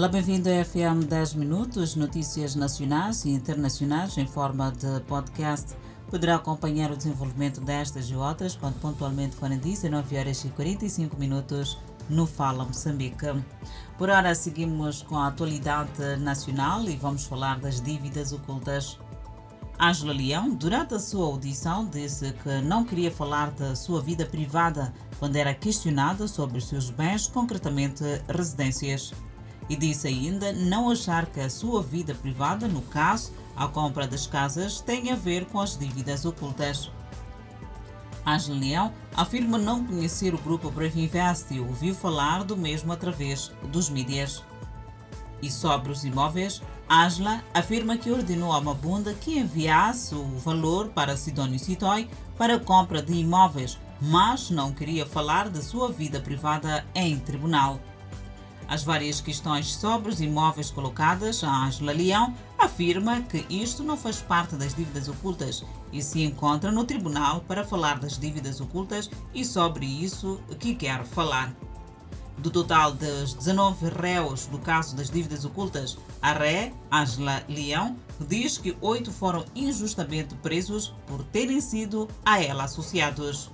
Olá, bem-vindo a FM 10 Minutos, notícias nacionais e internacionais em forma de podcast. Poderá acompanhar o desenvolvimento destas e outras quando pontualmente forem 19 horas e 45 minutos no Fala Moçambique. Por hora, seguimos com a atualidade nacional e vamos falar das dívidas ocultas. Ângela Leão, durante a sua audição, disse que não queria falar da sua vida privada quando era questionada sobre os seus bens, concretamente residências e disse ainda não achar que a sua vida privada, no caso, a compra das casas, tem a ver com as dívidas ocultas. Ângela Leão afirma não conhecer o grupo Brave Invest e ouviu falar do mesmo através dos mídias. E sobre os imóveis, Ângela afirma que ordenou a Mabunda que enviasse o valor para Sidónio Citói para a compra de imóveis, mas não queria falar da sua vida privada em tribunal. As várias questões sobre os imóveis colocadas, a Angela Leão afirma que isto não faz parte das dívidas ocultas e se encontra no tribunal para falar das dívidas ocultas e sobre isso que quer falar. Do total dos 19 réus do caso das dívidas ocultas, a ré, Angela Leão, diz que oito foram injustamente presos por terem sido a ela associados.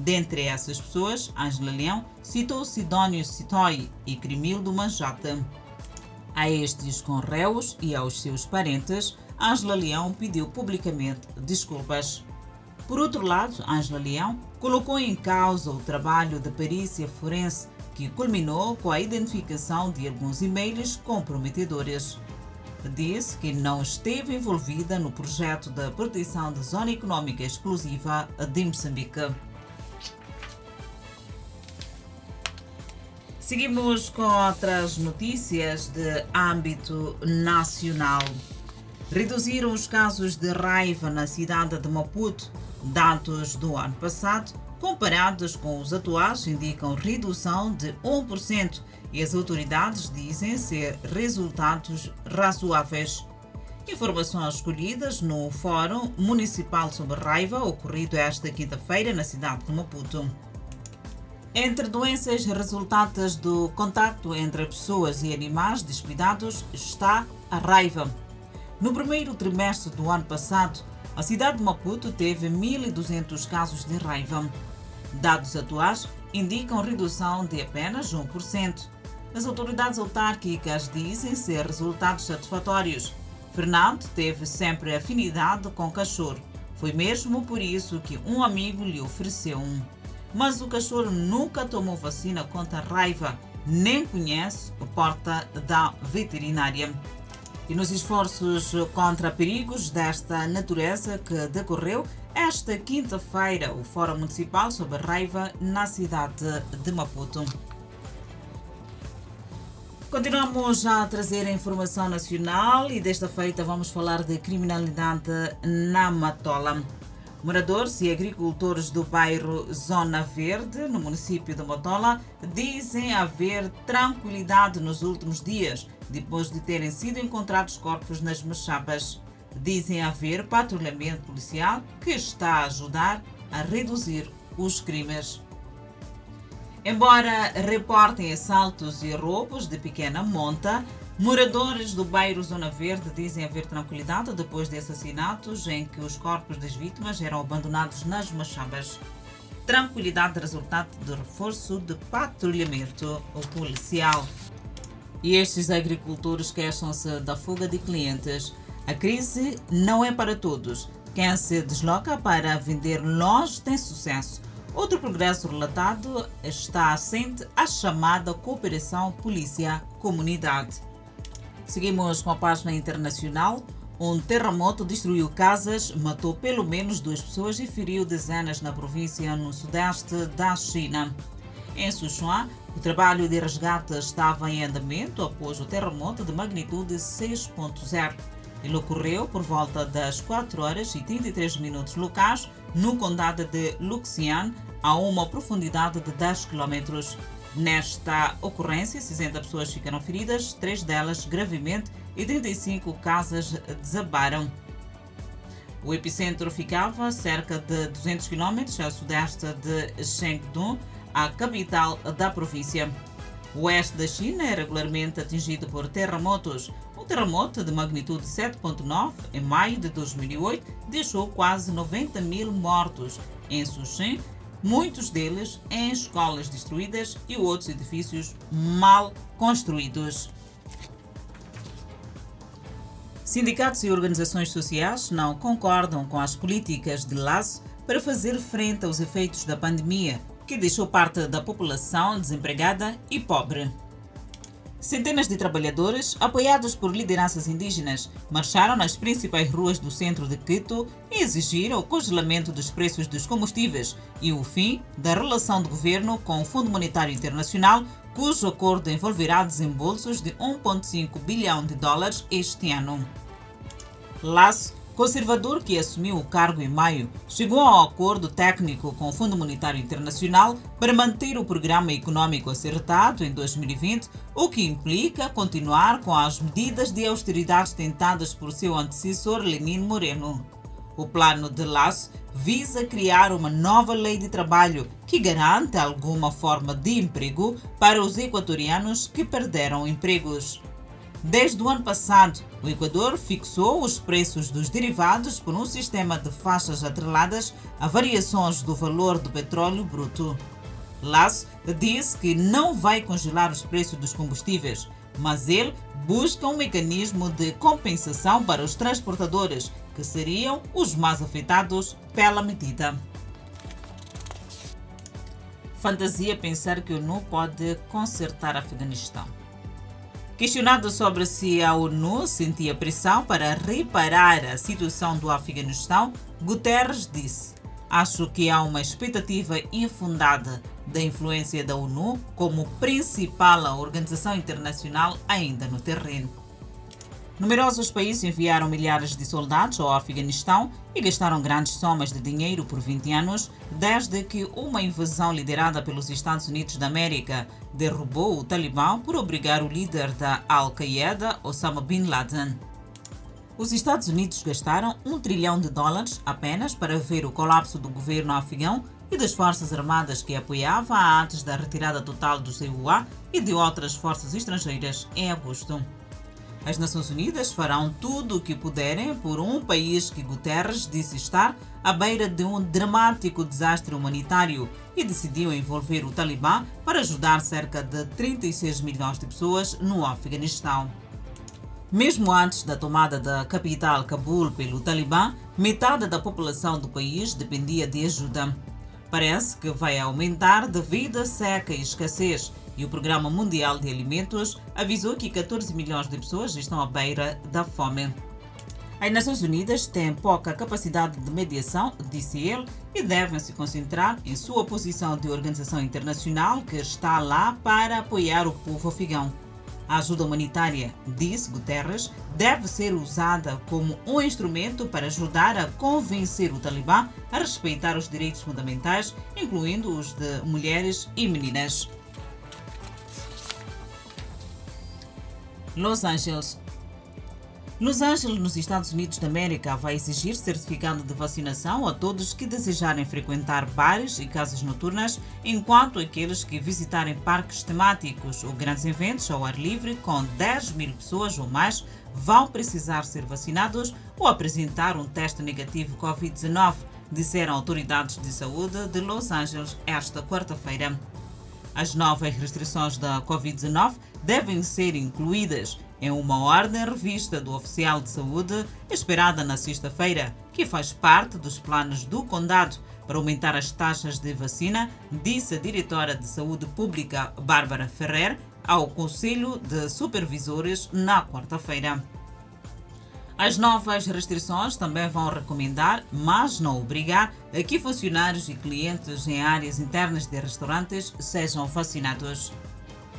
Dentre essas pessoas, Ângela Leão citou Sidónio Citói e Crimildo Manjata. A estes conréus e aos seus parentes, Ângela Leão pediu publicamente desculpas. Por outro lado, Ângela Leão colocou em causa o trabalho de perícia forense que culminou com a identificação de alguns e-mails comprometedores. Disse que não esteve envolvida no projeto da proteção da Zona Econômica Exclusiva de Moçambique. Seguimos com outras notícias de âmbito nacional. Reduziram os casos de raiva na cidade de Maputo. Dados do ano passado, comparados com os atuais, indicam redução de 1% e as autoridades dizem ser resultados razoáveis. Informações escolhidas no Fórum Municipal sobre Raiva, ocorrido esta quinta-feira na cidade de Maputo. Entre doenças resultantes do contato entre pessoas e animais descuidados está a raiva. No primeiro trimestre do ano passado, a cidade de Maputo teve 1.200 casos de raiva. Dados atuais indicam redução de apenas 1%. As autoridades autárquicas dizem ser resultados satisfatórios. Fernando teve sempre afinidade com cachorro. Foi mesmo por isso que um amigo lhe ofereceu um mas o cachorro nunca tomou vacina contra a raiva, nem conhece a porta da veterinária. E nos esforços contra perigos desta natureza que decorreu esta quinta-feira o Fórum Municipal sobre Raiva na cidade de Maputo. Continuamos a trazer a informação nacional e desta feita vamos falar de criminalidade na Matola. Moradores e agricultores do bairro Zona Verde, no município de Motola, dizem haver tranquilidade nos últimos dias, depois de terem sido encontrados corpos nas Mechabas. Dizem haver patrulhamento policial que está a ajudar a reduzir os crimes. Embora reportem assaltos e roubos de pequena monta, Moradores do bairro Zona Verde dizem haver tranquilidade depois de assassinatos em que os corpos das vítimas eram abandonados nas machambas. Tranquilidade resultado do reforço de patrulhamento policial. E estes agricultores queixam-se da fuga de clientes. A crise não é para todos. Quem se desloca para vender longe tem sucesso. Outro progresso relatado está assente à chamada cooperação polícia-comunidade. Seguimos com a página internacional. Um terremoto destruiu casas, matou pelo menos duas pessoas e feriu dezenas na província no sudeste da China. Em Sichuan, o trabalho de resgate estava em andamento após o terremoto de magnitude 6.0. Ele ocorreu por volta das 4 horas e 33 minutos locais no condado de Luxian, a uma profundidade de 10 quilômetros. Nesta ocorrência, 60 pessoas ficaram feridas, três delas gravemente e 35 casas desabaram. O epicentro ficava a cerca de 200 km a sudeste de Chengdu, a capital da província. O oeste da China é regularmente atingido por terremotos. Um terremoto de magnitude 7.9 em maio de 2008 deixou quase 90 mil mortos. Em Suxin, muitos deles em escolas destruídas e outros edifícios mal construídos. Sindicatos e organizações sociais não concordam com as políticas de laço para fazer frente aos efeitos da pandemia, que deixou parte da população desempregada e pobre. Centenas de trabalhadores, apoiados por lideranças indígenas, marcharam nas principais ruas do centro de Quito e exigiram o congelamento dos preços dos combustíveis e o fim da relação do governo com o Fundo Monetário Internacional, cujo acordo envolverá desembolsos de 1,5 bilhão de dólares este ano. Laço conservador que assumiu o cargo em maio, chegou ao acordo técnico com o Fundo Monetário Internacional para manter o programa econômico acertado em 2020, o que implica continuar com as medidas de austeridade tentadas por seu antecessor Lenin Moreno. O plano de Laço visa criar uma nova lei de trabalho que garante alguma forma de emprego para os equatorianos que perderam empregos. Desde o ano passado, o Equador fixou os preços dos derivados por um sistema de faixas atreladas a variações do valor do petróleo bruto. Lasso disse que não vai congelar os preços dos combustíveis, mas ele busca um mecanismo de compensação para os transportadores, que seriam os mais afetados pela medida. Fantasia pensar que o ONU pode consertar Afeganistão. Questionado sobre se a ONU sentia pressão para reparar a situação do Afeganistão, Guterres disse: Acho que há uma expectativa infundada da influência da ONU como principal organização internacional ainda no terreno. Numerosos países enviaram milhares de soldados ao Afeganistão e gastaram grandes somas de dinheiro por 20 anos, desde que uma invasão liderada pelos Estados Unidos da América derrubou o Talibã por obrigar o líder da Al-Qaeda, Osama Bin Laden. Os Estados Unidos gastaram um trilhão de dólares apenas para ver o colapso do governo afegão e das forças armadas que apoiava antes da retirada total do CUA e de outras forças estrangeiras em agosto. As Nações Unidas farão tudo o que puderem por um país que Guterres disse estar à beira de um dramático desastre humanitário e decidiu envolver o Talibã para ajudar cerca de 36 milhões de pessoas no Afeganistão. Mesmo antes da tomada da capital Cabul pelo Talibã, metade da população do país dependia de ajuda. Parece que vai aumentar devido à seca e escassez e o Programa Mundial de Alimentos avisou que 14 milhões de pessoas estão à beira da fome. As Nações Unidas têm pouca capacidade de mediação, disse ele, e devem se concentrar em sua posição de organização internacional que está lá para apoiar o povo afegão. A ajuda humanitária, disse Guterres, deve ser usada como um instrumento para ajudar a convencer o Talibã a respeitar os direitos fundamentais, incluindo os de mulheres e meninas. Los Angeles. Los Angeles, nos Estados Unidos da América, vai exigir certificado de vacinação a todos que desejarem frequentar bares e casas noturnas, enquanto aqueles que visitarem parques temáticos ou grandes eventos ao ar livre com 10 mil pessoas ou mais vão precisar ser vacinados ou apresentar um teste negativo Covid-19, disseram autoridades de saúde de Los Angeles esta quarta-feira. As novas restrições da Covid-19 devem ser incluídas em uma ordem revista do oficial de saúde esperada na sexta-feira, que faz parte dos planos do condado para aumentar as taxas de vacina, disse a diretora de saúde pública Bárbara Ferrer ao Conselho de Supervisores na quarta-feira. As novas restrições também vão recomendar, mas não obrigar, a que funcionários e clientes em áreas internas de restaurantes sejam vacinados.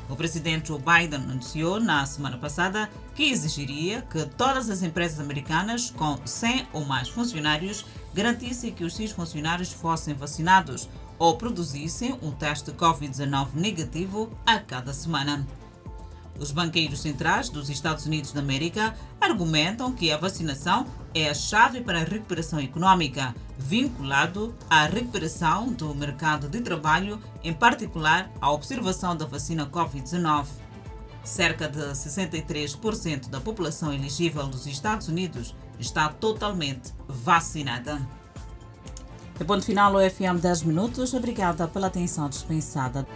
O presidente Joe Biden anunciou na semana passada que exigiria que todas as empresas americanas com 100 ou mais funcionários garantissem que os seus funcionários fossem vacinados ou produzissem um teste Covid-19 negativo a cada semana. Os banqueiros centrais dos Estados Unidos da América argumentam que a vacinação é a chave para a recuperação econômica, vinculado à recuperação do mercado de trabalho, em particular à observação da vacina Covid-19. Cerca de 63% da população elegível dos Estados Unidos está totalmente vacinada. E ponto final, o FM 10 minutos. Obrigada pela atenção dispensada.